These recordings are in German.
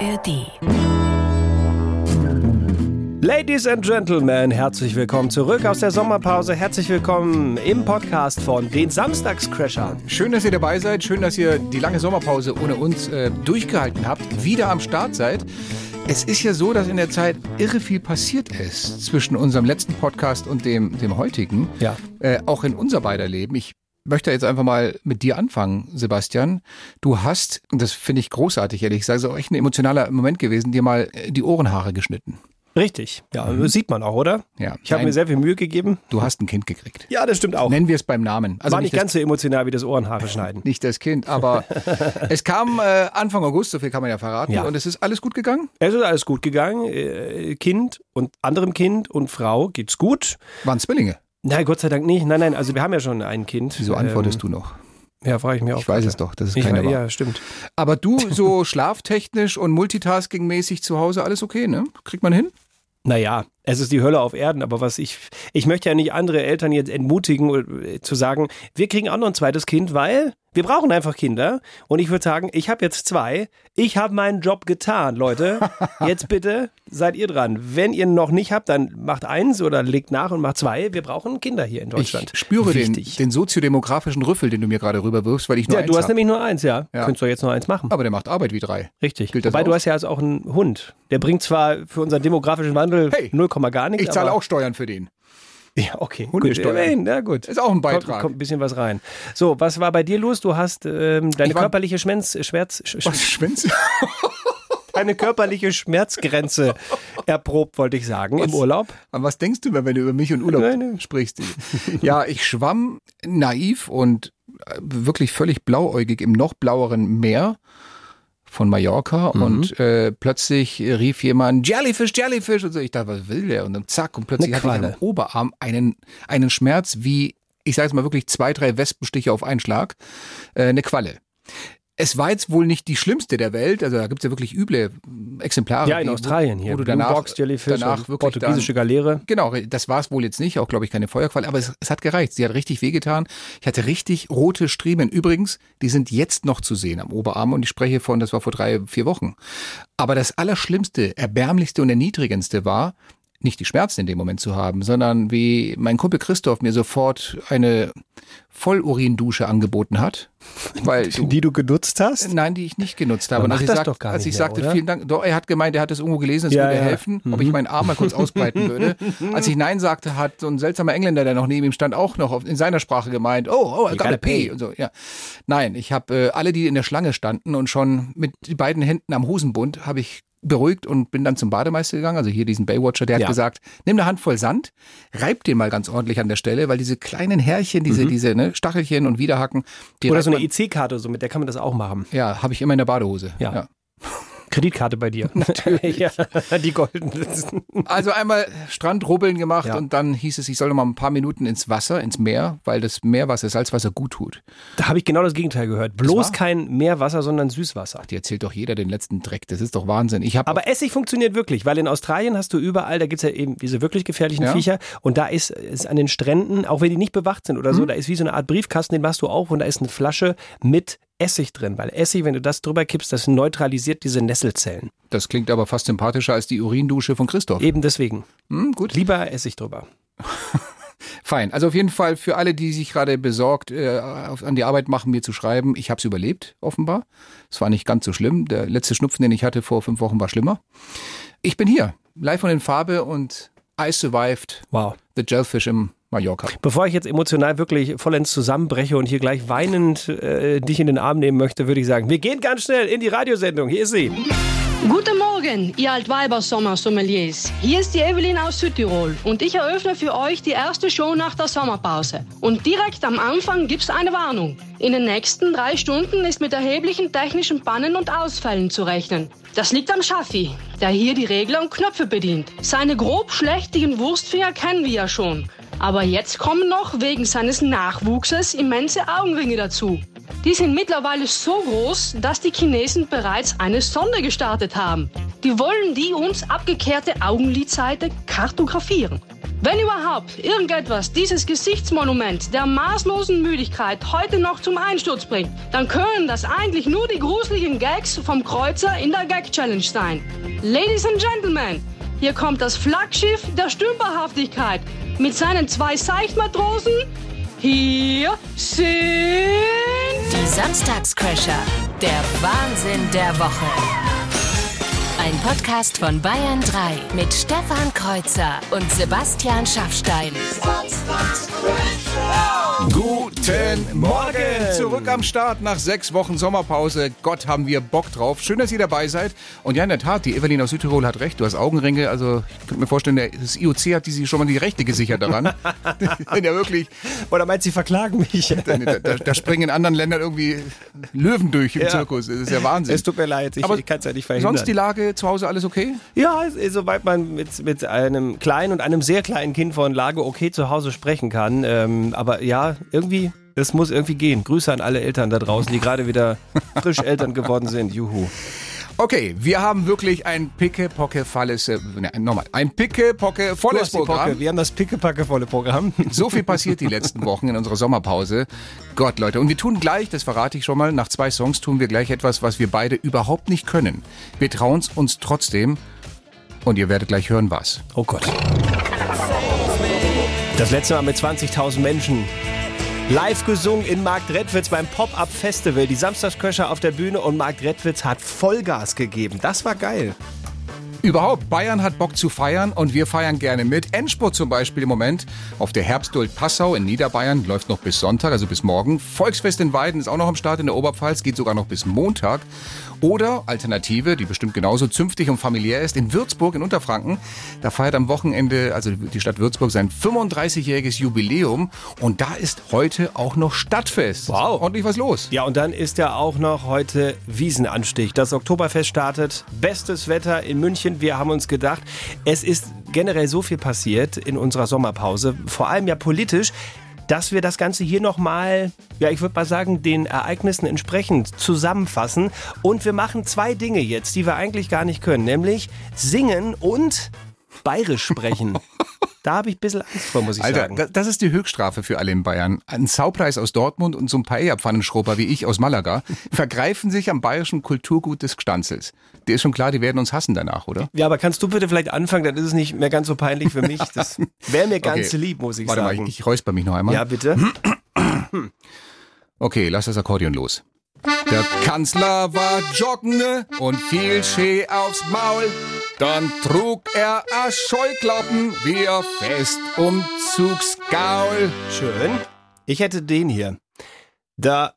ARD. Ladies and Gentlemen, herzlich willkommen zurück aus der Sommerpause. Herzlich willkommen im Podcast von den Samstagscrashern. Schön, dass ihr dabei seid. Schön, dass ihr die lange Sommerpause ohne uns äh, durchgehalten habt. Wieder am Start seid. Es ist ja so, dass in der Zeit irre viel passiert ist zwischen unserem letzten Podcast und dem, dem heutigen. Ja. Äh, auch in unser beider Leben. Ich möchte jetzt einfach mal mit dir anfangen, Sebastian. Du hast, und das finde ich großartig, ehrlich gesagt, so echt ein emotionaler Moment gewesen, dir mal äh, die Ohrenhaare geschnitten. Richtig, ja, das sieht man auch, oder? Ja. Ich habe mir sehr viel Mühe gegeben. Du hast ein Kind gekriegt. Ja, das stimmt auch. Nennen wir es beim Namen. Also War nicht ganz so emotional wie das Ohrenhaare schneiden. nicht das Kind, aber es kam äh, Anfang August, so viel kann man ja verraten, Ja. und es ist alles gut gegangen. Es ist alles gut gegangen. Äh, Kind und anderem Kind und Frau geht's gut. Waren Zwillinge. Nein, Gott sei Dank nicht. Nein, nein, also wir haben ja schon ein Kind. Wieso antwortest du noch? Ja, frage ich mir auch. Ich weiß es doch, dass es Ich, keine war. ja, stimmt. Aber du, so schlaftechnisch und multitaskingmäßig zu Hause, alles okay, ne? Kriegt man hin? Naja, es ist die Hölle auf Erden, aber was ich, ich möchte ja nicht andere Eltern jetzt entmutigen, äh, zu sagen, wir kriegen auch noch ein zweites Kind, weil wir brauchen einfach Kinder. Und ich würde sagen, ich habe jetzt zwei, ich habe meinen Job getan, Leute. Jetzt bitte seid ihr dran. Wenn ihr noch nicht habt, dann macht eins oder legt nach und macht zwei. Wir brauchen Kinder hier in Deutschland. Ich spüre den, Wichtig. den soziodemografischen Rüffel, den du mir gerade rüberwirfst, weil ich nur ja, eins du hast hab. nämlich nur eins, ja. Ja. Könntest du jetzt noch eins machen. Aber der macht Arbeit wie drei. Richtig. Gilt Wobei du hast ja also auch einen Hund. Der bringt zwar für unseren demografischen Wandel Hey, 0, gar nichts. Ich zahle auch Steuern für den. Ja, okay. Gut, immerhin, ja gut. Ist auch ein Beitrag. Kommt, kommt ein bisschen was rein. So, was war bei dir los? Du hast ähm, deine war- körperliche Schmerz, Schmerz, Sch- Was, Schwänze? deine körperliche Schmerzgrenze erprobt, wollte ich sagen, im Urlaub. An was denkst du, wenn du über mich und Urlaub Nein, nein. sprichst? ja, ich schwamm naiv und äh, wirklich völlig blauäugig im noch blaueren Meer von Mallorca Mhm. und äh, plötzlich rief jemand Jellyfish, Jellyfish und so. Ich dachte, was will der? Und dann zack und plötzlich hatte ich am Oberarm einen, einen Schmerz wie, ich sage es mal wirklich, zwei, drei Wespenstiche auf einen Schlag. Äh, eine Qualle. Es war jetzt wohl nicht die schlimmste der Welt, also da gibt's ja wirklich üble Exemplare. Ja, in die- Australien hier. Wo du Blue danach, Box, Jellyfish danach wirklich portugiesische dann, Galeere. Genau, das war es wohl jetzt nicht, auch glaube ich keine Feuerqualle, aber es, es hat gereicht. Sie hat richtig wehgetan. Ich hatte richtig rote Striemen. Übrigens, die sind jetzt noch zu sehen am Oberarm und ich spreche von, das war vor drei, vier Wochen. Aber das Allerschlimmste, Erbärmlichste und Erniedrigendste war, nicht die Schmerzen in dem Moment zu haben, sondern wie mein Kumpel Christoph mir sofort eine Vollurindusche angeboten hat. Weil du, Die du genutzt hast? Nein, die ich nicht genutzt habe. Und als ich, das gar als ich mehr, sagte, oder? vielen Dank, doch, er hat gemeint, er hat es irgendwo gelesen, es Ja, würde ja. Mhm. helfen, ob ich meinen Arm mal kurz ausbreiten würde. Als ich Nein sagte, hat so ein seltsamer Engländer, der noch neben ihm stand, auch noch in seiner Sprache gemeint, oh, oh, I You got a pay. Und so, ja. Nein, ich habe äh, alle, die in der Schlange standen und schon mit beiden Händen am Hosenbund, habe ich beruhigt und bin dann zum Bademeister gegangen, also hier diesen Baywatcher, der hat Ja. gesagt, nimm eine Handvoll Sand, reib den mal ganz ordentlich an der Stelle, weil diese kleinen Härchen, diese, diese ne, Stachelchen und Widerhaken, die Mhm. Oder so eine EC-Karte, so mit der kann man das auch machen. ja, habe ich immer in der Badehose. Ja. Kreditkarte bei dir. Natürlich. ja, die goldene. Also einmal Strandrubbeln gemacht Ja. und dann hieß es, ich soll noch mal ein paar Minuten ins Wasser, ins Meer, weil das Meerwasser, Salzwasser gut tut. Da habe ich genau das Gegenteil gehört. Bloß kein Meerwasser, sondern Süßwasser. Die erzählt doch jeder den letzten Dreck. Das ist doch Wahnsinn. Ich habe Aber Essig funktioniert wirklich, weil in Australien hast du überall, da gibt's ja eben diese wirklich gefährlichen Ja. Viecher und da ist, ist an den Stränden, auch wenn die nicht bewacht sind oder so, da ist wie so eine Art Briefkasten, den machst du auf und da ist eine Flasche mit Essig drin, weil Essig, wenn du das drüber kippst, das neutralisiert diese Nesselzellen. das klingt aber fast sympathischer als die Urindusche von Christoph. Eben deswegen. Hm, gut, Lieber Essig drüber. fein. Also auf jeden Fall für alle, die sich gerade besorgt äh, an die Arbeit machen, mir zu schreiben, ich habe es überlebt, offenbar. Es war nicht ganz so schlimm. Der letzte Schnupfen, den ich hatte vor fünf Wochen, war schlimmer. Ich bin hier, live und in Farbe und I survived Wow. the Jellyfish im Mallorca. Bevor ich jetzt emotional wirklich vollends zusammenbreche und hier gleich weinend äh, dich in den Arm nehmen möchte, würde ich sagen, wir gehen ganz schnell in die Radiosendung. Hier ist sie. Guten Morgen, ihr Altweiber-Sommer-Sommeliers. Hier ist die Evelyn aus Südtirol und ich eröffne für euch die erste Show nach der Sommerpause. Und direkt am Anfang gibt's eine Warnung. In den nächsten drei Stunden ist mit erheblichen technischen Pannen und Ausfällen zu rechnen. Das liegt am Schaffi, der hier die Regler und Knöpfe bedient. Seine grob schlechtigen Wurstfinger kennen wir ja schon. Aber jetzt kommen noch wegen seines Nachwuchses immense Augenringe dazu. Die sind mittlerweile so groß, dass die Chinesen bereits eine Sonde gestartet haben. die wollen die uns abgekehrte Augenlidseite kartografieren. Wenn überhaupt irgendetwas dieses Gesichtsmonument der maßlosen Müdigkeit heute noch zum Einsturz bringt, dann können das eigentlich nur die gruseligen Gags vom Kreuzer in der Gag Challenge sein. Ladies and Gentlemen, hier kommt das Flaggschiff der Stümperhaftigkeit mit seinen zwei Seichtmatrosen. Hier sind Die Samstagscrasher. Der Wahnsinn der Woche. Ein Podcast von Bayern 3 mit Stefan Kreuzer und Sebastian Schaffstein. Guten Morgen! Zurück am Start nach sechs Wochen Sommerpause. Gott, haben wir Bock drauf. Schön, dass ihr dabei seid. Und ja, in der Tat, die Evelyn aus Südtirol hat recht. Du hast Augenringe. Also, ich könnte mir vorstellen, das IOC hat die sich schon mal die Rechte gesichert daran. ja, wirklich. Oder meint sie verklagen mich? Da, da, da, springen in anderen Ländern irgendwie Löwen durch im Ja. Zirkus. Das ist ja Wahnsinn. Es tut mir leid, ich, Aber ich kann es ja nicht verhindern. Sonst die Lage zu Hause alles okay? Ja, soweit man mit, mit einem kleinen und einem sehr kleinen Kind von Lage okay zu Hause sprechen kann. Ähm, aber ja, irgendwie, es muss irgendwie gehen. Grüße an alle Eltern da draußen, die gerade wieder frisch Eltern geworden sind. Juhu. Okay, wir haben wirklich ein picke-pocke-volles, äh, ne, nochmal, ein picke-pocke-volles. Programm. Wir haben das pickepackevolle Programm. So viel passiert die letzten Wochen in unserer Sommerpause. Gott, Leute. Und wir tun gleich, das verrate ich schon mal, nach zwei Songs tun wir gleich etwas, was wir beide überhaupt nicht können. Wir trauen es uns trotzdem. Und ihr werdet gleich hören, was. Oh Gott. Das letzte Mal mit 20.000 Menschen. Live gesungen in Markt Redwitz beim Pop-Up Festival. Die Samstagsköcher auf der Bühne und Markt Redwitz hat Vollgas gegeben. Das war geil. Überhaupt, Bayern hat Bock zu feiern und wir feiern gerne mit. Endspurt zum Beispiel im Moment auf der Herbstduld Passau in Niederbayern läuft noch bis Sonntag, also bis morgen. Volksfest in Weiden ist auch noch am Start in der Oberpfalz, geht sogar noch bis Montag. Oder Alternative, die bestimmt genauso zünftig und familiär ist, in Würzburg in Unterfranken. Da feiert am Wochenende, also die Stadt Würzburg, sein 35-jähriges Jubiläum. Und da ist heute auch noch Stadtfest. Wow. Ordentlich was los. Ja, und dann ist ja auch noch heute Wiesenanstich. Das Oktoberfest startet. Bestes Wetter in München. Wir haben uns gedacht, es ist generell so viel passiert in unserer Sommerpause, vor allem ja politisch, dass wir das Ganze hier nochmal, ja, ich würde mal sagen, den Ereignissen entsprechend zusammenfassen. Und wir machen zwei Dinge jetzt, die wir eigentlich gar nicht können, nämlich singen und bayerisch sprechen. da habe ich ein bisschen Angst vor, muss ich Alter, sagen. da- das ist die Höchststrafe für alle in Bayern. Ein Saupreis aus Dortmund und so ein Paella-Pfannenschrubber wie ich aus Malaga vergreifen sich am bayerischen Kulturgut des Gstanzels. Dir ist schon klar, die werden uns hassen danach, oder? Ja, aber kannst du bitte vielleicht anfangen, dann ist es nicht mehr ganz so peinlich für mich. Das wäre mir ganz Okay. lieb, muss ich Warte sagen. mal, ich, ich räusper mich noch einmal. ja, bitte. Okay, lass das Akkordeon los. Der Kanzler war joggen und fiel schee aufs Maul. Dann trug er a Scheuklappen wie er fest Umzugsgaul. Schön. Ich hätte den hier. Der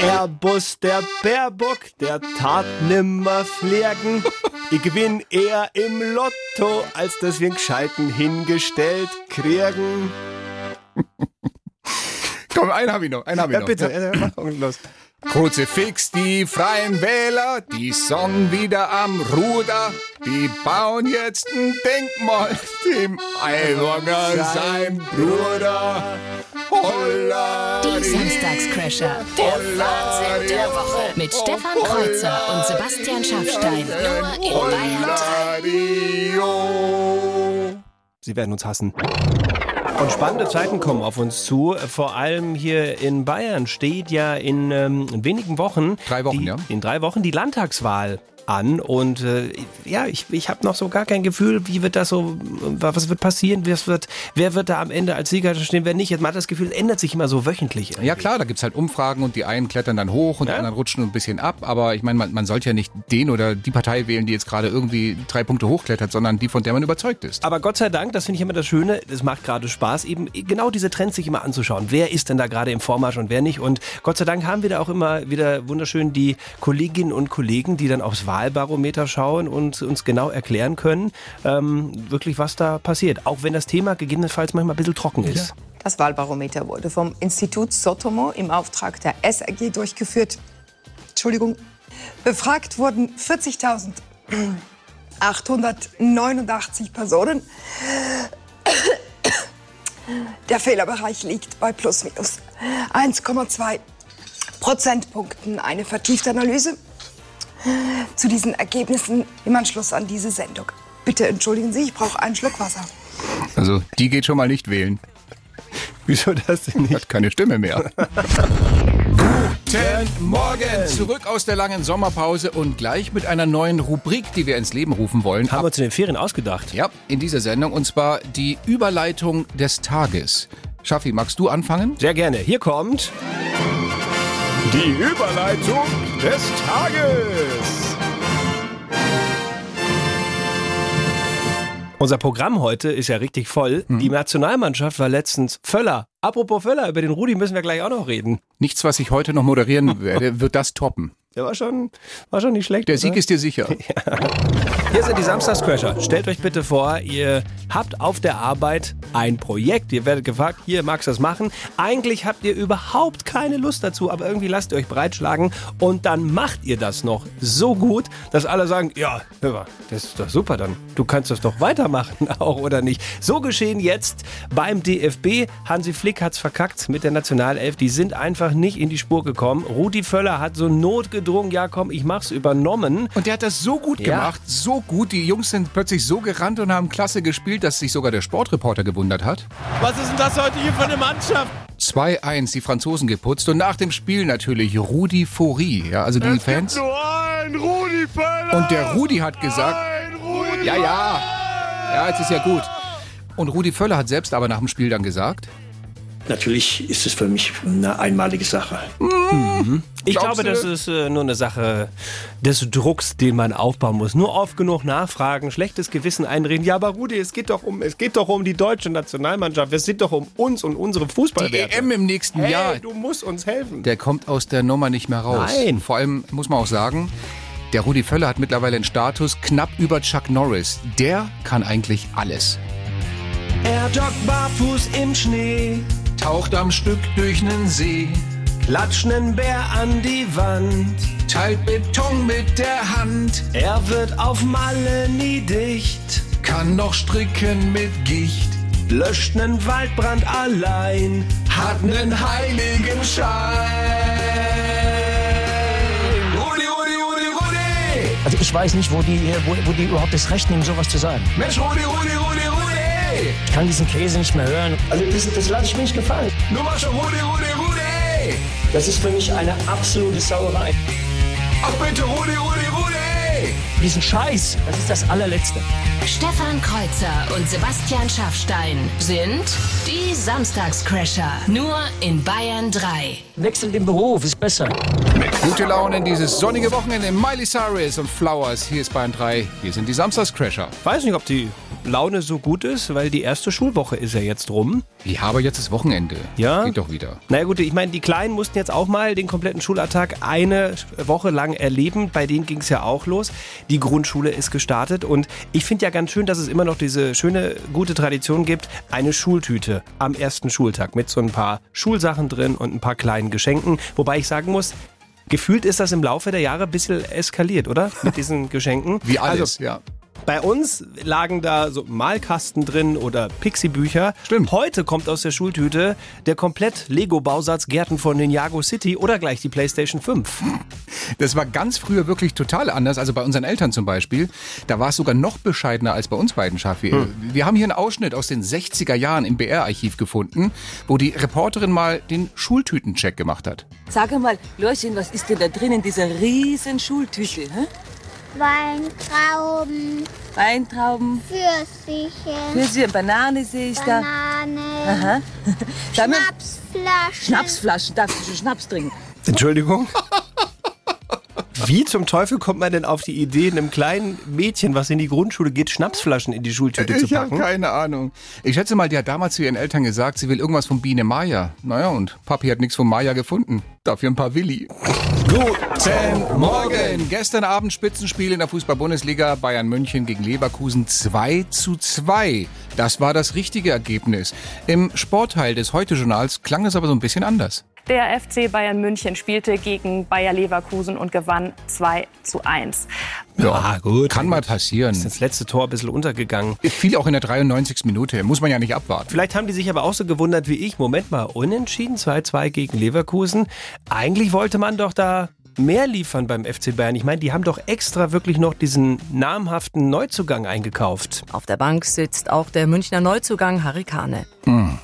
Airbus, der Baerbock, der tat nimmer fliegen. Ich gewinn eher im Lotto, als dass wir einen Gescheiten hingestellt kriegen. Komm, einen hab ich noch, einen hab ich Ja, noch. bitte, mach los. Kruzifix, die freien Wähler, die sind wieder am Ruder. Die bauen jetzt ein Denkmal dem Aiwanger, sein Bruder. Holla, Die Samstagscrasher. Der Wahnsinn der Woche. Mit Stefan Kreuzer und Sebastian Schaffstein. Nur in Bayern 3. Radio. Sie werden uns hassen. Und spannende Zeiten kommen auf uns zu. Vor allem hier in Bayern steht ja in, ähm, in wenigen Wochen. Drei Wochen, die, ja. In drei Wochen die Landtagswahl an. Und äh, ja, ich, ich habe noch so gar kein Gefühl, wie wird das so, was wird passieren, was wird, wer wird da am Ende als Sieger stehen, wer nicht. Man hat das Gefühl, es ändert sich immer so wöchentlich. Ja klar, da gibt's halt Umfragen und die einen klettern dann hoch und die Ja. anderen rutschen ein bisschen ab. Aber ich meine, man, man sollte ja nicht den oder die Partei wählen, die jetzt gerade irgendwie drei Punkte hochklettert, sondern die, von der man überzeugt ist. Aber Gott sei Dank, das finde ich immer das Schöne, es macht gerade Spaß, eben genau diese Trends sich immer anzuschauen. Wer ist denn da gerade im Vormarsch und wer nicht? Und Gott sei Dank haben wir da auch immer wieder wunderschön die Kolleginnen und Kollegen, die dann aufs Wahlbarometer schauen und uns genau erklären können, ähm, wirklich was da passiert. Auch wenn das Thema gegebenenfalls manchmal ein bisschen trocken ist. Das Wahlbarometer wurde vom Institut Sotomo im Auftrag der SRG durchgeführt. Entschuldigung. Befragt wurden 40.889 Personen. Der Fehlerbereich liegt bei plus minus 1,2 Prozentpunkten. Eine vertiefte Analyse zu diesen Ergebnissen im Anschluss an diese Sendung. Bitte entschuldigen Sie, ich brauche einen Schluck Wasser. Also, die geht schon mal nicht wählen. Wieso das denn nicht? Hat keine Stimme mehr. Guten Morgen! Zurück aus der langen Sommerpause und gleich mit einer neuen Rubrik, die wir ins Leben rufen wollen. Haben wir uns in den Ferien ausgedacht. Ja, in dieser Sendung und zwar die Überleitung des Tages. Schaffi, magst du anfangen? Sehr gerne. Hier kommt die Überleitung des Tages. Unser Programm heute ist ja richtig voll. Die Nationalmannschaft war letztens Völler. Apropos Völler, über den Rudi müssen wir gleich auch noch reden. Nichts, was ich heute noch moderieren werde, wird das toppen. Der war schon, war schon nicht schlecht. Der oder? Sieg ist dir sicher. Hier sind die Samstagscrasher. Stellt euch bitte vor, ihr habt auf der Arbeit ein Projekt. Ihr werdet gefragt, hier magst du das machen. Eigentlich habt ihr überhaupt keine Lust dazu, aber irgendwie lasst ihr euch breitschlagen und dann macht ihr das noch so gut, dass alle sagen, ja, hör mal, das ist doch super dann. Du kannst das doch weitermachen auch, oder nicht? So geschehen jetzt beim DFB. Hansi Flick hat's verkackt mit der Nationalelf. Die sind einfach nicht in die Spur gekommen. Rudi Völler hat so notgedrungen, ja komm, ich mach's übernommen. Und der hat das so gut Ja. gemacht, so gut. Die Jungs sind plötzlich so gerannt und haben klasse gespielt, dass sich sogar der Sportreporter gewundert hat. Was ist denn das heute hier für eine Mannschaft? 2-1 die Franzosen geputzt und nach dem Spiel natürlich Rudi Fourie, ja, also die Fans. Nur ein Rudi Völler. Und der Rudi hat gesagt, Rudi ja, ja, ja, jetzt ist ja gut. Und Rudi Völler hat selbst aber nach dem Spiel dann gesagt, Natürlich ist es für mich eine einmalige Sache. Ich Glaubst glaube, das ist äh, nur eine Sache des Drucks, den man aufbauen muss. Nur oft genug nachfragen, schlechtes Gewissen einreden. Ja, aber Rudi, es geht doch um, es geht doch um die deutsche Nationalmannschaft. Es geht doch um uns und unsere die Fußballwerte. EM im nächsten hey, Jahr, du musst uns helfen. der kommt aus der Nummer nicht mehr raus. Nein. Vor allem muss man auch sagen, der Rudi Völler hat mittlerweile einen Status knapp über Chuck Norris. Der kann eigentlich alles. Er joggt barfuß im Schnee, Taucht am Stück durch nen See, klatscht nen Bär an die Wand. teilt Beton mit der Hand, Er wird auf Malle nie dicht, kann noch stricken mit Gicht, löscht nen Waldbrand allein. hat nen heiligen Schein. Rudi, Rudi, Rudi, Rudi! Also ich weiß nicht, wo die, wo, wo die überhaupt das Recht nehmen, sowas zu sagen. Mensch, Rudi, Rudi, Rudi, Rudi! Ich kann diesen Käse nicht mehr hören. Also das, das lasse ich mir nicht gefallen. Nur mal schon Rudi, Rudi, Rudi! Das ist für mich eine absolute Sauerei. Ach bitte, Rudi, Rudi, Rudi! Diesen Scheiß, das ist das allerletzte. Stefan Kreuzer und Sebastian Schaffstein sind die Samstagscrasher. Nur in Bayern 3. Wechselt den Beruf, ist besser. Gute Laune in dieses sonnige Wochenende. Miley Cyrus und Flowers. Hier ist Bayern 3. Hier sind die Samstagscrasher. Weiß nicht, ob die Laune so gut ist, weil die erste Schulwoche ist ja jetzt rum. Ja, aber jetzt ist Wochenende. Ja? Geht doch wieder. Naja gut, ich meine, die Kleinen mussten jetzt auch mal den kompletten Schulalltag eine Woche lang erleben. Bei denen ging es ja auch los. Die Grundschule ist gestartet und ich finde ja ganz schön, dass es immer noch diese schöne, gute Tradition gibt, eine Schultüte am ersten Schultag mit so ein paar Schulsachen drin und ein paar kleinen Geschenken. Wobei ich sagen muss, gefühlt ist das im Laufe der Jahre ein bisschen eskaliert, oder? Mit diesen Geschenken. Wie alles, Also, ja. Bei uns lagen da so Malkasten drin oder Pixie-Bücher. Stimmt. Heute kommt aus der Schultüte der komplett Lego-Bausatz Gärten von Ninjago City oder gleich die PlayStation 5. Das war ganz früher wirklich total anders. Also bei unseren Eltern zum Beispiel. Da war es sogar noch bescheidener als bei uns beiden, Schaffi. Wir haben hier einen Ausschnitt aus den 60er Jahren im BR-Archiv gefunden, wo die Reporterin mal den Schultütencheck gemacht hat. Sag mal, Lorchen, was ist denn da drin in dieser riesen Schultüte? Hä? Weintrauben, Weintrauben, Pfirsiche, Nüsse, Banane sehe ich da. Banane. Sag mal, Schnapsflaschen. Schnapsflaschen, darfst du schon Schnaps trinken? Entschuldigung? Wie zum Teufel kommt man denn auf die Idee, einem kleinen Mädchen, was in die Grundschule geht, Schnapsflaschen in die Schultüte zu Ich habe packen? keine Ahnung. Ich schätze mal, die hat damals zu ihren Eltern gesagt, sie will irgendwas von Biene Maya. Naja, und Papi hat nichts von Maya gefunden. Dafür ein paar Willi. Guten Morgen. Gestern Abend Spitzenspiel in der Fußball-Bundesliga. Bayern München gegen Leverkusen 2 zu 2. Das war das richtige Ergebnis. Im Sportteil des Heute-Journals klang es aber so ein bisschen anders. Der FC Bayern München spielte gegen Bayer Leverkusen und gewann 2 zu 1. Ja, gut. Kann mal passieren. Ist das letzte Tor ein bisschen untergegangen. Fiel auch in der 93. Minute. Muss man ja nicht abwarten. Vielleicht haben die sich aber auch so gewundert wie ich. Moment mal, unentschieden 2-2 gegen Leverkusen. Eigentlich wollte man doch da mehr liefern beim FC Bayern? Ich meine, die haben doch extra wirklich noch diesen namhaften Neuzugang eingekauft. Auf der Bank sitzt auch der Münchner Neuzugang Harry Kane. Hm.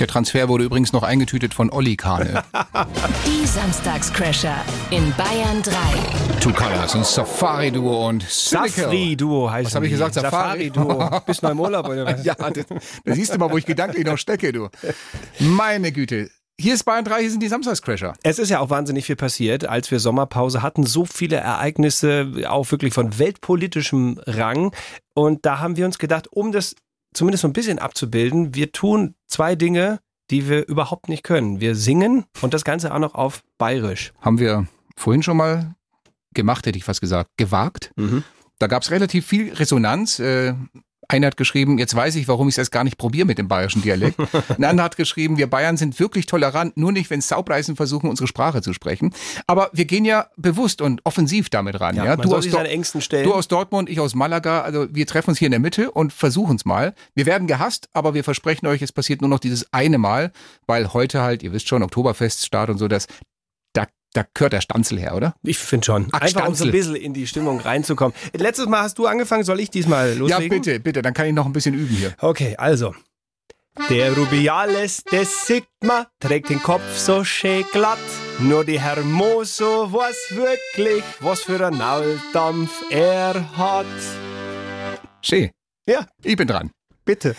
Der Transfer wurde übrigens noch eingetütet von Olli Kahne. Die Samstagscrasher in Bayern 3. Two Colors, ein Safari-Duo und Safri-Duo heißt Was habe ich gesagt? Safari? Safari-Duo. Bist du noch im Urlaub oder was? ja, das, da siehst du mal, wo ich gedanklich noch stecke, du. Meine Güte. Hier ist Bayern 3, hier sind die Samstagscrasher. Es ist ja auch wahnsinnig viel passiert, als wir Sommerpause hatten. So viele Ereignisse, auch wirklich von weltpolitischem Rang. Und da haben wir uns gedacht, um das zumindest so ein bisschen abzubilden, wir tun zwei Dinge, die wir überhaupt nicht können. Wir singen und das Ganze auch noch auf Bayerisch. Haben wir vorhin schon mal gemacht, hätte ich fast gesagt, gewagt. Mhm. Da gab es relativ viel Resonanz. Äh, einer hat geschrieben, jetzt weiß ich, warum ich es erst gar nicht probiere mit dem bayerischen Dialekt. Ein anderer hat geschrieben, wir Bayern sind wirklich tolerant, nur nicht, wenn Saupreisen versuchen, unsere Sprache zu sprechen. Aber wir gehen ja bewusst und offensiv damit ran. Ja, ja? Du, aus du aus Dortmund, ich aus Malaga. Also wir treffen uns hier in der Mitte und versuchen es mal. Wir werden gehasst, aber wir versprechen euch, es passiert nur noch dieses eine Mal, weil heute halt, ihr wisst schon, Oktoberfeststart und so, das da gehört der Stanzel her, oder? Ich finde schon. Ach, Einfach Stanzel. um so ein bisschen in die Stimmung reinzukommen. Letztes Mal hast du angefangen, soll ich diesmal loslegen? Ja, bitte, bitte, dann kann ich noch ein bisschen üben hier. Okay, also. Der Rubiales des Sigma trägt den Kopf so schön glatt. Nur die Hermoso weiß wirklich, was für ein Nauldampf er hat. Schön. Ja. Ich bin dran. Bitte.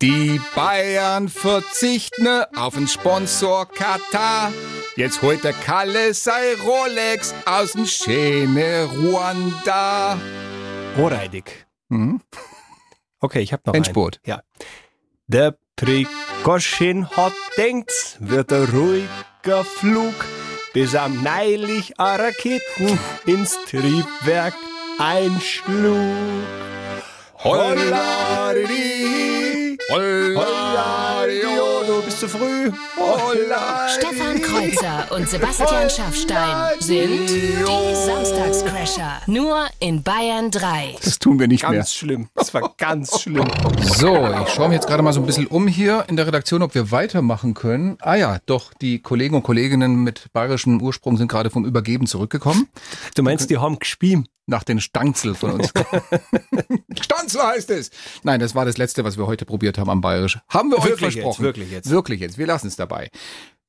Die Bayern verzichten auf den Sponsor Katar. Jetzt holt der Kalle sei Rolex aus dem schöne Ruanda. Ohrreidig. Mhm. Okay, ich hab noch Endspurt. einen. Ja. Der Prikoschin hat denkt, wird ein ruhiger Flug, bis am neulich a Raketen ins Triebwerk einschlug. Hollari, Hollari, du bist zu früh. Hollari. Stefan Kreuzer und Sebastian Schaffstein sind die Samstagscrasher. Nur in Bayern 3. Das tun wir nicht ganz mehr. Ganz schlimm. Das war ganz schlimm. So, ich schaue mir jetzt gerade mal so ein bisschen um hier in der Redaktion, ob wir weitermachen können. Ah ja, doch, die Kollegen und Kolleginnen mit bayerischem Ursprung sind gerade vom Übergeben zurückgekommen. Du meinst, die haben gespielt? Nach den Stanzel von uns. Stanzel heißt es! Nein, das war das Letzte, was wir heute probiert haben am Bayerisch. Haben wir wirklich euch versprochen. Jetzt, wirklich jetzt. Wirklich jetzt. Wir lassen es dabei.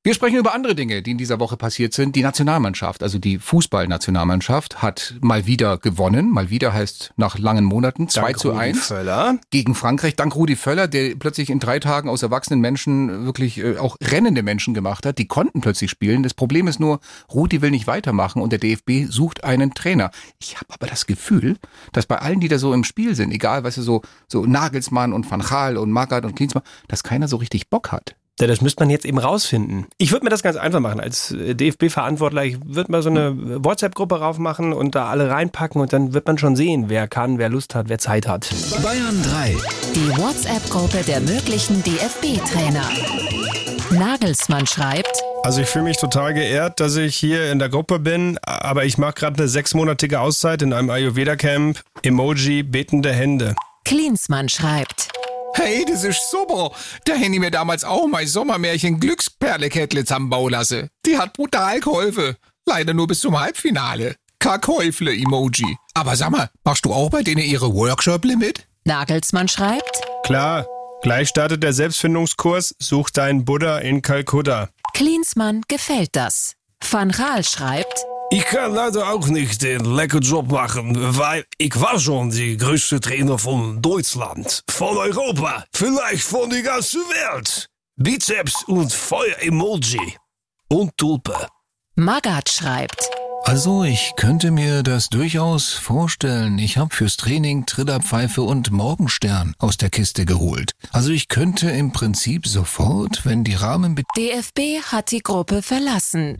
Wir sprechen über andere Dinge, die in dieser Woche passiert sind. Die Nationalmannschaft, also die Fußballnationalmannschaft, hat mal wieder gewonnen. Mal wieder heißt nach langen Monaten 2 Dank zu Rudi 1 Völler. gegen Frankreich. Dank Rudi Völler, der plötzlich in drei Tagen aus erwachsenen Menschen wirklich äh, auch rennende Menschen gemacht hat. Die konnten plötzlich spielen. Das Problem ist nur, Rudi will nicht weitermachen und der DFB sucht einen Trainer. Ich habe aber das Gefühl, dass bei allen, die da so im Spiel sind, egal, weißt du, so, so Nagelsmann und Van Gaal und Magath und Klinsmann, dass keiner so richtig Bock hat. Ja, das müsste man jetzt eben rausfinden. Ich würde mir das ganz einfach machen. Als DFB-Verantwortler, ich würde mal so eine WhatsApp-Gruppe raufmachen und da alle reinpacken und dann wird man schon sehen, wer kann, wer Lust hat, wer Zeit hat. Bayern 3. Die WhatsApp-Gruppe der möglichen DFB-Trainer. Nagelsmann schreibt, Also ich fühle mich total geehrt, dass ich hier in der Gruppe bin, aber ich mache gerade eine sechsmonatige Auszeit in einem Ayurveda-Camp. Emoji betende Hände. Klinsmann schreibt, Hey, das ist super. Da hätte ich mir damals auch mein Sommermärchen Glücksperlekettle zusammenbauen lassen. Die hat brutal geholfen. Leider nur bis zum Halbfinale. Kackhäufle-Emoji. Aber sag mal, machst du auch bei denen ihre Workshop-Limit? Nagelsmann schreibt, Klar, gleich startet der Selbstfindungskurs Such deinen Buddha in Kalkutta. Klinsmann gefällt das. Van Gaal schreibt, Ich kann leider auch nicht den lecker Job machen, weil ich war schon die größte Trainer von Deutschland, von Europa, vielleicht von der ganzen Welt. Bizeps und Feuer-Emoji. Und Tulpe. Magath schreibt, Also, ich könnte mir das durchaus vorstellen. Ich habe fürs Training Trillerpfeife und Morgenstern aus der Kiste geholt. Also, ich könnte im Prinzip sofort, wenn die Rahmenbedingungen DFB hat die Gruppe verlassen.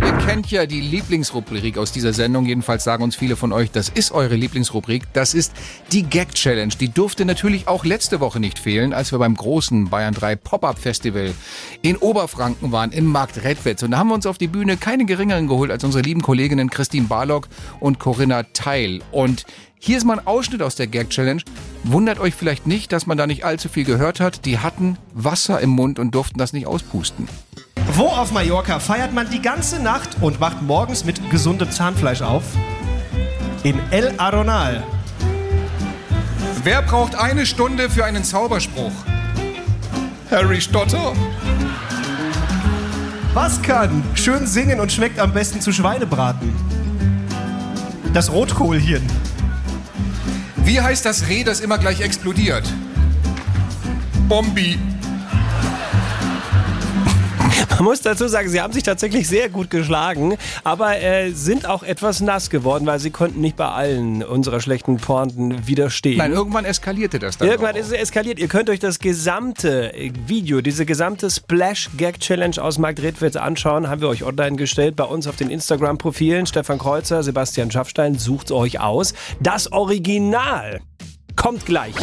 Ihr kennt ja die Lieblingsrubrik aus dieser Sendung, jedenfalls sagen uns viele von euch, das ist eure Lieblingsrubrik. Das ist die Gag Challenge. Die durfte natürlich auch letzte Woche nicht fehlen, als wir beim großen Bayern 3 Pop-Up Festival in Oberfranken waren, im Markt Redwitz. Und da haben wir uns auf die Bühne keine geringeren geholt als unsere lieben Kolleginnen Christine Barlock und Corinna Teil. Und hier ist mal ein Ausschnitt aus der Gag Challenge. Wundert euch vielleicht nicht, dass man da nicht allzu viel gehört hat. Die hatten Wasser im Mund und durften das nicht auspusten. Wo auf Mallorca feiert man die ganze Nacht und wacht morgens mit gesundem Zahnfleisch auf? In El Aronal. Wer braucht eine Stunde für einen Zauberspruch? Harry Stotter. Was kann schön singen und schmeckt am besten zu Schweinebraten? Das Rotkohlchen. Wie heißt das Reh, das immer gleich explodiert? Bombi. Man muss dazu sagen, sie haben sich tatsächlich sehr gut geschlagen, aber äh, sind auch etwas nass geworden, weil sie konnten nicht bei allen unserer schlechten Pointen widerstehen. Nein, irgendwann eskalierte das dann. Irgendwann auch. ist es eskaliert. Ihr könnt euch das gesamte äh, Video, diese gesamte Splash Gag Challenge aus Markt Redwitz anschauen. Haben wir euch online gestellt bei uns auf den Instagram-Profilen. Stefan Kreuzer, Sebastian Schaffstein, sucht euch aus. Das Original kommt gleich.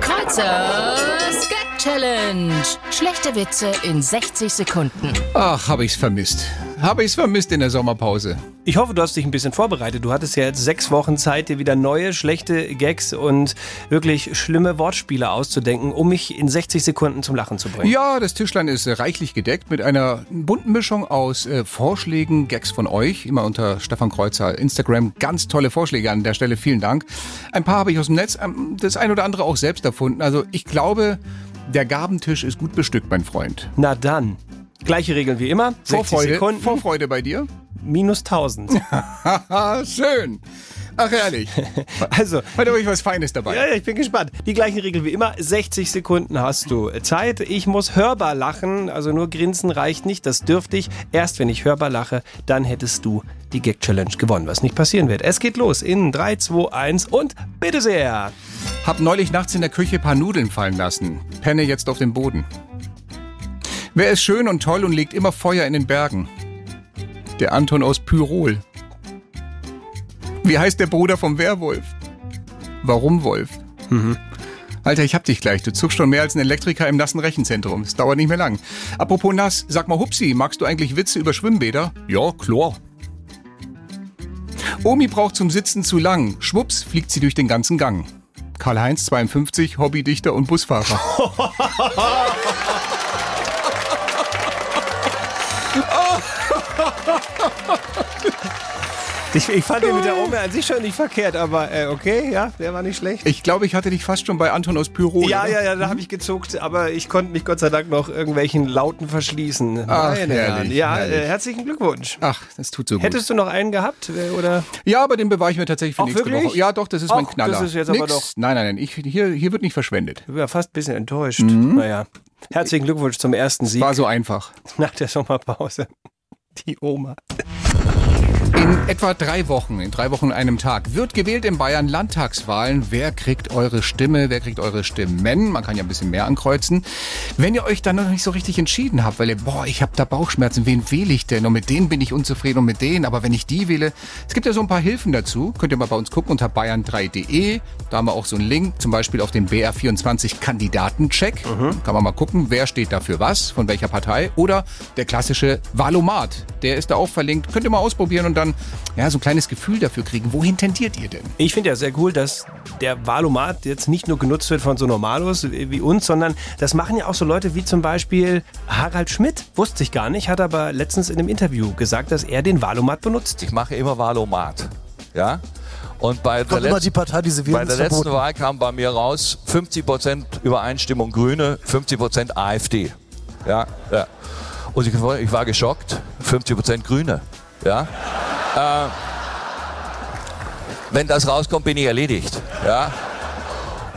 Kreuzers Gag Challenge. Schlechte Witze in 60 Sekunden. Ach, habe ich's vermisst. Habe ich's vermisst in der Sommerpause. Ich hoffe, du hast dich ein bisschen vorbereitet. Du hattest ja jetzt sechs Wochen Zeit, dir wieder neue, schlechte Gags und wirklich schlimme Wortspiele auszudenken, um mich in 60 Sekunden zum Lachen zu bringen. Ja, das Tischlein ist reichlich gedeckt mit einer bunten Mischung aus äh, Vorschlägen, Gags von euch, immer unter Stefan Kreuzer Instagram. Ganz tolle Vorschläge an der Stelle, vielen Dank. Ein paar habe ich aus dem Netz, ähm, das ein oder andere auch selbst erfunden. Also ich glaube, der Gabentisch ist gut bestückt, mein Freund. Na dann. Gleiche Regeln wie immer. 60 Vorfreude, Sekunden. Vorfreude bei dir? Minus 1000. Haha, schön. Ach, ehrlich. Also, Heute habe ich was Feines dabei. Ja, ja, ich bin gespannt. Die gleichen Regeln wie immer. 60 Sekunden hast du Zeit. Ich muss hörbar lachen. Also nur grinsen reicht nicht. Das dürfte ich. Erst wenn ich hörbar lache, dann hättest du die Gag Challenge gewonnen, was nicht passieren wird. Es geht los in 3, 2, 1 und bitte sehr. Hab neulich nachts in der Küche ein paar Nudeln fallen lassen. Penne jetzt auf dem Boden. Wer ist schön und toll und legt immer Feuer in den Bergen? Der Anton aus Pyrol. Wie heißt der Bruder vom Werwolf? Warum Wolf? Mhm. Alter, ich hab dich gleich. Du zuckst schon mehr als ein Elektriker im nassen Rechenzentrum. Es dauert nicht mehr lang. Apropos nass, sag mal Hupsi, magst du eigentlich Witze über Schwimmbäder? Ja, klar. Omi braucht zum Sitzen zu lang. Schwupps fliegt sie durch den ganzen Gang. Karl-Heinz, 52, Hobbydichter und Busfahrer. Ich, ich fand den mit der Ome an sich schon nicht verkehrt, aber äh, okay, ja, der war nicht schlecht. Ich glaube, ich hatte dich fast schon bei Anton aus Pyrol. Ja, oder? ja, ja, da habe ich gezuckt, aber ich konnte mich Gott sei Dank noch irgendwelchen Lauten verschließen. Ach, Meine herrlich. Ja, herrlich. äh, herzlichen Glückwunsch. Ach, das tut so gut. Hättest du noch einen gehabt äh, oder? Ja, aber den bewahre ich mir tatsächlich für Auch nächste wirklich? Woche. Ja, doch, das ist mein Ach, Knaller. das ist jetzt aber doch- Nein, nein, nein. Ich, hier, hier wird nicht verschwendet. Ich war fast ein bisschen enttäuscht. Mhm. Naja, herzlichen Glückwunsch zum ersten Sieg War so einfach. nach der Sommerpause. Die Oma. In etwa drei Wochen, in drei Wochen einem Tag, wird gewählt in Bayern Landtagswahlen. Wer kriegt eure Stimme? Wer kriegt eure Stimmen? Man kann ja ein bisschen mehr ankreuzen. Wenn ihr euch dann noch nicht so richtig entschieden habt, weil ihr, boah, ich habe da Bauchschmerzen, wen wähle ich denn? Und mit denen bin ich unzufrieden und mit denen. Aber wenn ich die wähle, es gibt ja so ein paar Hilfen dazu. Könnt ihr mal bei uns gucken unter bayern3.de. Da haben wir auch so einen Link, zum Beispiel auf den BR24 Kandidatencheck. Kann man mal gucken, wer steht da für was, von welcher Partei. Oder der klassische Valomat, der ist da auch verlinkt. Könnt ihr mal ausprobieren und dann ja, so ein kleines Gefühl dafür kriegen. Wohin tendiert ihr denn? Ich finde ja sehr cool, dass der Valomat jetzt nicht nur genutzt wird von so Normalos wie uns, sondern das machen ja auch so Leute wie zum Beispiel Harald Schmidt. Wusste ich gar nicht, hat aber letztens in einem Interview gesagt, dass er den Valomat benutzt. Ich mache immer Valomat. Ja? Und bei der, Kommt immer letz- die Partei, bei der letzten. Wahl kam bei mir raus 50% Übereinstimmung Grüne, 50% AfD. Ja, ja. Und ich, war- ich war geschockt, 50% Grüne. Ja. Äh, wenn das rauskommt, bin ich erledigt. Ja.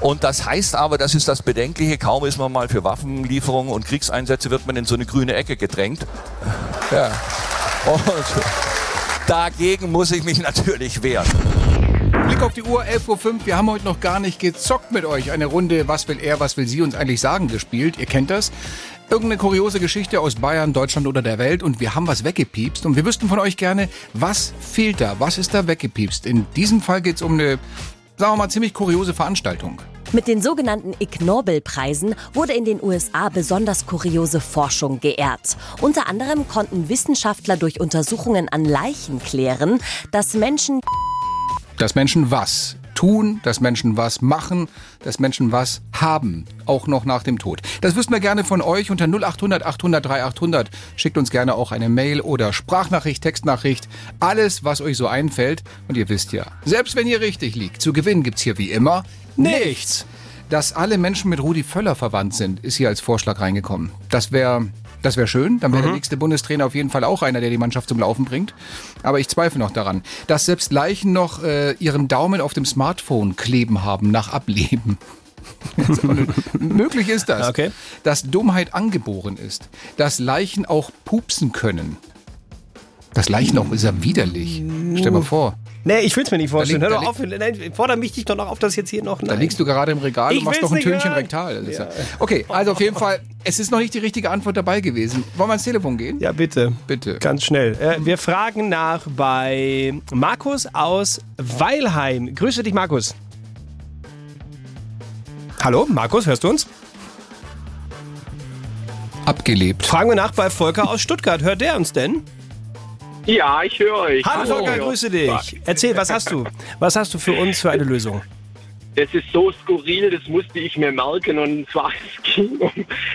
Und das heißt aber, das ist das Bedenkliche, kaum ist man mal für Waffenlieferungen und Kriegseinsätze, wird man in so eine grüne Ecke gedrängt. Ja. Und dagegen muss ich mich natürlich wehren. Blick auf die Uhr, 11.05 Uhr. Wir haben heute noch gar nicht gezockt mit euch. Eine Runde Was will er, was will sie uns eigentlich sagen gespielt. Ihr kennt das. Irgendeine kuriose Geschichte aus Bayern, Deutschland oder der Welt und wir haben was weggepiepst und wir wüssten von euch gerne, was fehlt da? Was ist da weggepiepst? In diesem Fall geht es um eine, sagen wir mal, ziemlich kuriose Veranstaltung. Mit den sogenannten Ig Nobel-Preisen wurde in den USA besonders kuriose Forschung geehrt. Unter anderem konnten Wissenschaftler durch Untersuchungen an Leichen klären, dass Menschen Dass Menschen was tun. dass Menschen was machen, dass Menschen was haben, auch noch nach dem Tod. Das wüssten wir gerne von euch unter 0800 800 3800. Schickt uns gerne auch eine Mail oder Sprachnachricht, Textnachricht, alles, was euch so einfällt. Und ihr wisst ja, selbst wenn ihr richtig liegt, zu gewinnen gibt's hier wie immer nichts. Dass alle Menschen mit Rudi Völler verwandt sind, ist hier als Vorschlag reingekommen. Das wäre das wäre schön, dann wäre der nächste Bundestrainer auf jeden Fall auch einer, der die Mannschaft zum Laufen bringt. Aber ich zweifle noch daran, dass selbst Leichen noch äh, ihren Daumen auf dem Smartphone kleben haben nach Ableben. Möglich ist das, Okay. dass Dummheit angeboren ist, dass Leichen auch pupsen können. Das Leichen auch ist ja widerlich. Stell mal vor. Nee, ich will es mir nicht vorstellen. Da Hör doch auf. Nein, fordere mich dich doch noch auf, dass jetzt hier noch. Da Nein. liegst du gerade im Regal Ich und machst noch ein Tönchen hören. rektal. Ja. Okay, also auf jeden Fall, es ist noch nicht die richtige Antwort dabei gewesen. Wollen wir ans Telefon gehen? Ja, bitte. Bitte. Ganz schnell. Äh, wir fragen nach bei Markus aus Weilheim. Grüße dich, Markus. Hallo, Markus, hörst du uns? Abgelebt. Fragen wir nach bei Volker aus Stuttgart. Hört der uns denn? Ja, ich höre euch. Hallo Volker, grüße dich. Erzähl, was hast du? Was hast du für uns für eine Lösung? Das ist so skurril, das musste ich mir merken. Und zwar, es ging um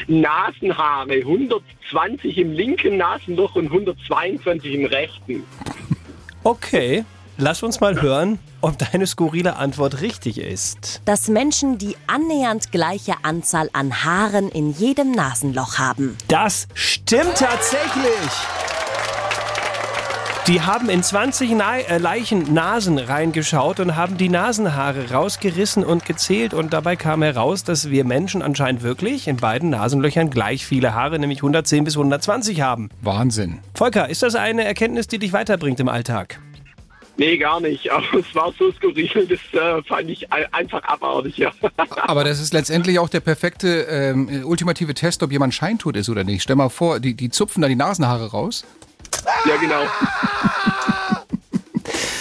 Nasenhaare. 120 im linken Nasenloch und 122 im rechten. Okay, lass uns mal hören, ob deine skurrile Antwort richtig ist. Dass Menschen die annähernd gleiche Anzahl an Haaren in jedem Nasenloch haben. Das stimmt tatsächlich. Die haben in 20 Na äh, Leichen Nasen reingeschaut und haben die Nasenhaare rausgerissen und gezählt. Und dabei kam heraus, dass wir Menschen anscheinend wirklich in beiden Nasenlöchern gleich viele Haare, nämlich 110 bis 120 haben. Wahnsinn. Volker, ist das eine Erkenntnis, die dich weiterbringt im Alltag? Nee, gar nicht. Aber es war so skurril, das äh, fand ich ein- einfach abartig. Ja. Aber das ist letztendlich auch der perfekte, ähm, ultimative Test, ob jemand Scheintod ist oder nicht. Stell mal vor, die, die zupfen da die Nasenhaare raus. Ja, genau.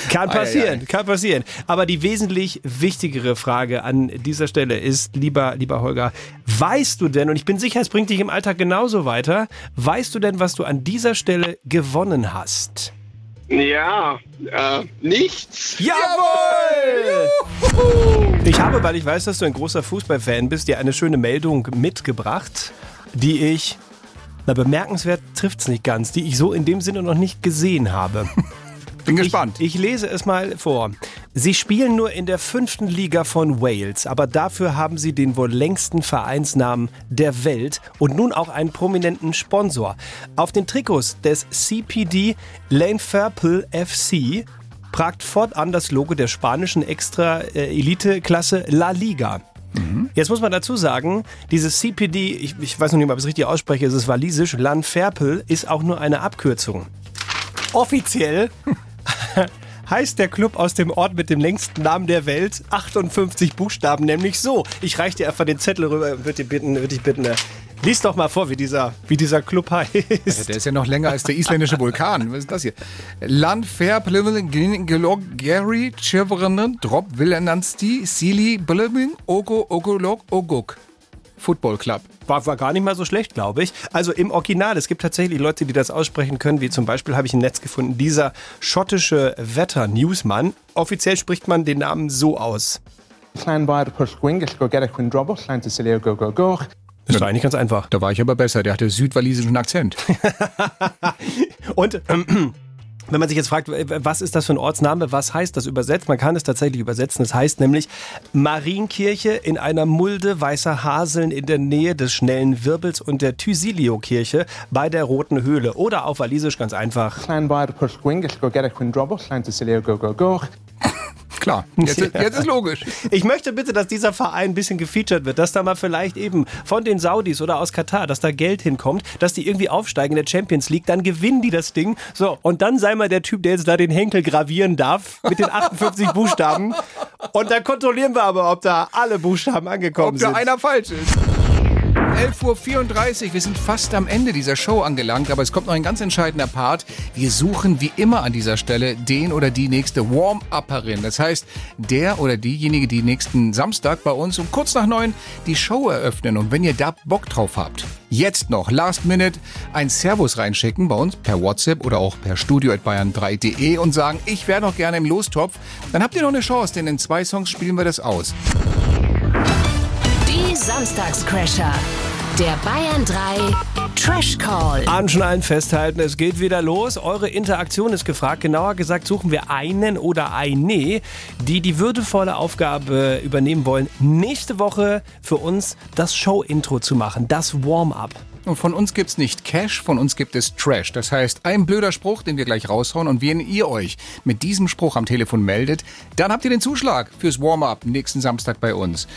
Kann Ei, ei, passieren, kann passieren. Aber die wesentlich wichtigere Frage an dieser Stelle ist, lieber, lieber Holger, weißt du denn, und ich bin sicher, es bringt dich im Alltag genauso weiter, weißt du denn, was du an dieser Stelle gewonnen hast? Ja, äh, nichts. Jawohl! Ich habe, weil ich weiß, dass du ein großer Fußballfan bist, dir eine schöne Meldung mitgebracht, die ich, na bemerkenswert trifft's nicht ganz, die ich so in dem Sinne noch nicht gesehen habe. Bin gespannt. Ich, ich lese es mal vor. Sie spielen nur in der fünften Liga von Wales, aber dafür haben sie den wohl längsten Vereinsnamen der Welt und nun auch einen prominenten Sponsor. Auf den Trikots des CPD Lane Purple FC pragt fortan das Logo der spanischen Extra-Elite-Klasse La Liga. Jetzt muss man dazu sagen, dieses CPD, ich, ich weiß noch nicht ob ich es richtig ausspreche, es ist walisisch, Lanferpel ist auch nur eine Abkürzung. Offiziell heißt der Club aus dem Ort mit dem längsten Namen der Welt 58 Buchstaben, nämlich so. Ich reiche dir einfach den Zettel rüber würde dich bitten, würde bitten, äh, lies doch mal vor, wie dieser, wie dieser Club heißt. Der ist ja noch länger als der isländische Vulkan. Was ist das hier? Land Fair Gelog Gary Chevronen Drop Villanansti Sili Blöming Ogo Ogolog Oguk. Football Club. War, war gar nicht mal so schlecht, glaube ich. Also im Original, es gibt tatsächlich Leute, die das aussprechen können, wie zum Beispiel habe ich im Netz gefunden, dieser schottische Wetter-Newsman. Offiziell spricht man den Namen so aus. Llan ba'r pwrsgwing, gall go gerech gwyn drobol, llan te silio go go goch. Das war eigentlich ganz einfach. Da war ich aber besser. Der hatte südwalisischen Akzent. Und ähm, wenn man sich jetzt fragt, was ist das für ein Ortsname, was heißt das übersetzt? Man kann es tatsächlich übersetzen. Es heißt nämlich Marienkirche in einer Mulde weißer Haseln in der Nähe des schnellen Wirbels und der Thysilio-Kirche bei der Roten Höhle. Oder auf Walisisch ganz einfach. Klar, jetzt, jetzt ist logisch. Ich möchte bitte, dass dieser Verein ein bisschen gefeatured wird, dass da mal vielleicht eben von den Saudis oder aus Katar, dass da Geld hinkommt, dass die irgendwie aufsteigen in der Champions League, dann gewinnen die das Ding. So, und dann sei mal der Typ, der jetzt da den Henkel gravieren darf mit den 58 Buchstaben. Und dann kontrollieren wir aber, ob da alle Buchstaben angekommen Ob da sind. einer falsch ist. 11.34 Uhr. Wir sind fast am Ende dieser Show angelangt, aber es kommt noch ein ganz entscheidender Part. Wir suchen wie immer an dieser Stelle den oder die nächste Warm-Upperin. Das heißt, der oder diejenige, die nächsten Samstag bei uns um kurz nach neun die Show eröffnen. Und wenn ihr da Bock drauf habt, jetzt noch, last minute, ein Servus reinschicken bei uns per WhatsApp oder auch per studio.bayern3.de und sagen, ich wäre noch gerne im Lostopf, dann habt ihr noch eine Chance, denn in zwei Songs spielen wir das aus. Die Samstagscrasher. Der Bayern 3 Trash Call. Anschnallen, festhalten, es geht wieder los. Eure Interaktion ist gefragt. Genauer gesagt suchen wir einen oder eine, die die würdevolle Aufgabe übernehmen wollen, nächste Woche für uns das Show-Intro zu machen, das Warm-up. Und von uns gibt's nicht Cash, von uns gibt es Trash. Das heißt, ein blöder Spruch, den wir gleich raushauen. Und wenn ihr euch mit diesem Spruch am Telefon meldet, dann habt ihr den Zuschlag fürs Warm-up nächsten Samstag bei uns.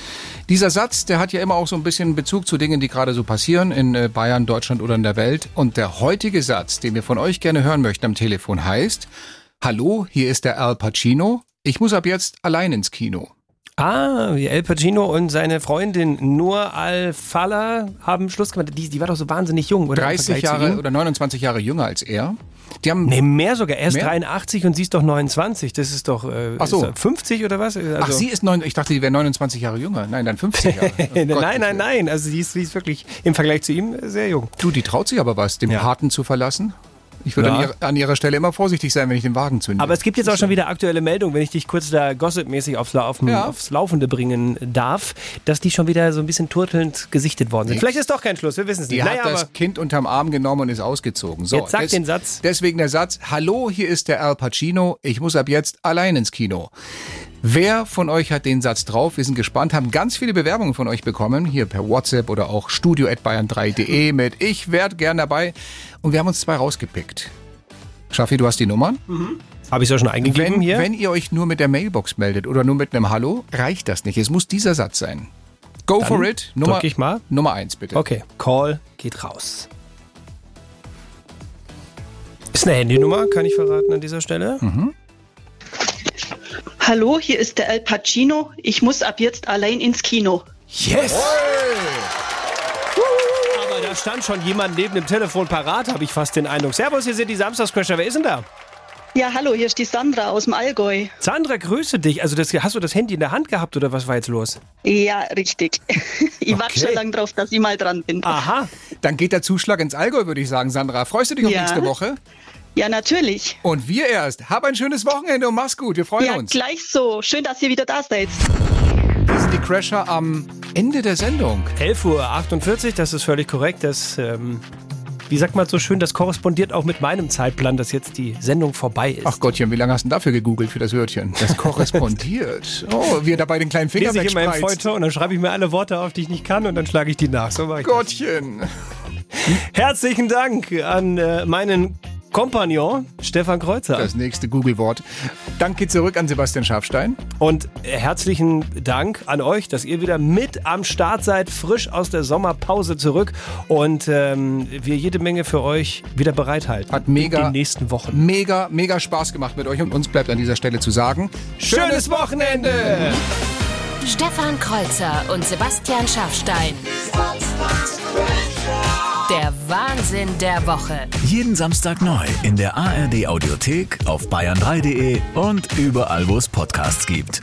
Dieser Satz, der hat ja immer auch so ein bisschen Bezug zu Dingen, die gerade so passieren in äh, Bayern, Deutschland oder in der Welt. Und der heutige Satz, den wir von euch gerne hören möchten am Telefon, heißt: Hallo, hier ist der Al Pacino. Ich muss ab jetzt allein ins Kino. Ah, wie El Pacino und seine Freundin Nur Al-Fala haben Schluss gemacht. Die, die war doch so wahnsinnig jung, oder? Im 30 Vergleich zu Jahre oder 29 Jahre jünger als er. Die haben Nee, mehr sogar. Er ist Mehr? 83 und sie ist doch 29. Das ist doch äh, Ach so. ist er 50 oder was? Also, Ach, sie ist neun, ich dachte, die wäre 29 Jahre jünger. Nein, dann 50 Jahre. Oh Gott, nein, nein, nein. Also sie ist, sie ist wirklich im Vergleich zu ihm sehr jung. Du, die traut sich aber was, den Paten zu verlassen. Ich würde Ja. an, ihrer, an ihrer Stelle immer vorsichtig sein, wenn ich den Wagen zünde. Aber es gibt jetzt auch schon wieder aktuelle Meldungen, wenn ich dich kurz da gossipmäßig aufs, Lau- auf, Ja. aufs Laufende bringen darf, dass die schon wieder so ein bisschen turtelnd gesichtet worden sind. Nix. Vielleicht ist doch kein Schluss, wir wissen es Die nicht. hat Naja, das aber Kind unterm Arm genommen und ist ausgezogen. So, Jetzt sag den Satz. Deswegen der Satz, hallo, hier ist der Al Pacino, ich muss ab jetzt allein ins Kino. Wer von euch hat den Satz drauf? Wir sind gespannt, haben ganz viele Bewerbungen von euch bekommen, hier per WhatsApp oder auch studio.bayern3.de mit Ich werd gern dabei. Und wir haben uns zwei rausgepickt. Schaffi, du hast die Nummern? habe ich es ja schon eingegeben Wenn, hier. wenn ihr euch nur mit der Mailbox meldet oder nur mit einem Hallo, reicht das nicht. Es muss dieser Satz sein. Go Dann for it. Nummer, ich mal. Nummer eins, bitte. Okay, Call geht raus. Ist eine Handynummer, kann ich verraten an dieser Stelle. Mhm. Hallo, hier ist der El Pacino. Ich muss ab jetzt allein ins Kino. Yes! Aber da stand schon jemand neben dem Telefon parat, habe ich fast den Eindruck. Servus, hier sind die Samstagscrasher. Wer ist denn da? Ja, hallo, hier ist die Sandra aus dem Allgäu. Sandra, grüße dich. Also das, hast du das Handy in der Hand gehabt oder was war jetzt los? Ja, richtig. Ich warte Okay. schon lange drauf, dass ich mal dran bin. Aha. Dann geht der Zuschlag ins Allgäu, würde ich sagen, Sandra. Freust du dich auf Ja. nächste Woche? Ja, natürlich. Und wir erst. Hab ein schönes Wochenende und mach's gut. Wir freuen Ja, uns. gleich so. Schön, dass ihr wieder da seid. Wir sind die Crasher am Ende der Sendung. 11.48 Uhr, das ist völlig korrekt. Das, ähm, wie sagt man so schön, das korrespondiert auch mit meinem Zeitplan, dass jetzt die Sendung vorbei ist. Ach Gottchen, wie lange hast du denn dafür gegoogelt für das Wörtchen? Das korrespondiert. Oh, wie er dabei den kleinen Finger Lese ich immer im. Feuilleton und dann schreibe ich mir alle Worte auf, die ich nicht kann und dann schlage ich die nach. So mache ich das. Gottchen. Herzlichen Dank an äh, meinen Kompagnon Stefan Kreuzer. Das nächste Google-Wort. Danke zurück an Sebastian Schafstein. Und herzlichen Dank an euch, dass ihr wieder mit am Start seid, frisch aus der Sommerpause zurück und ähm, wir jede Menge für euch wieder bereithalten. Hat mega, in den nächsten Wochen. mega, mega Spaß gemacht mit euch und uns bleibt an dieser Stelle zu sagen, Schönes Wochenende! Stefan Kreuzer und Sebastian Schaffstein. Der Wahnsinn der Woche. Jeden Samstag neu in der ARD Audiothek, auf bayern3.de und überall, wo es Podcasts gibt.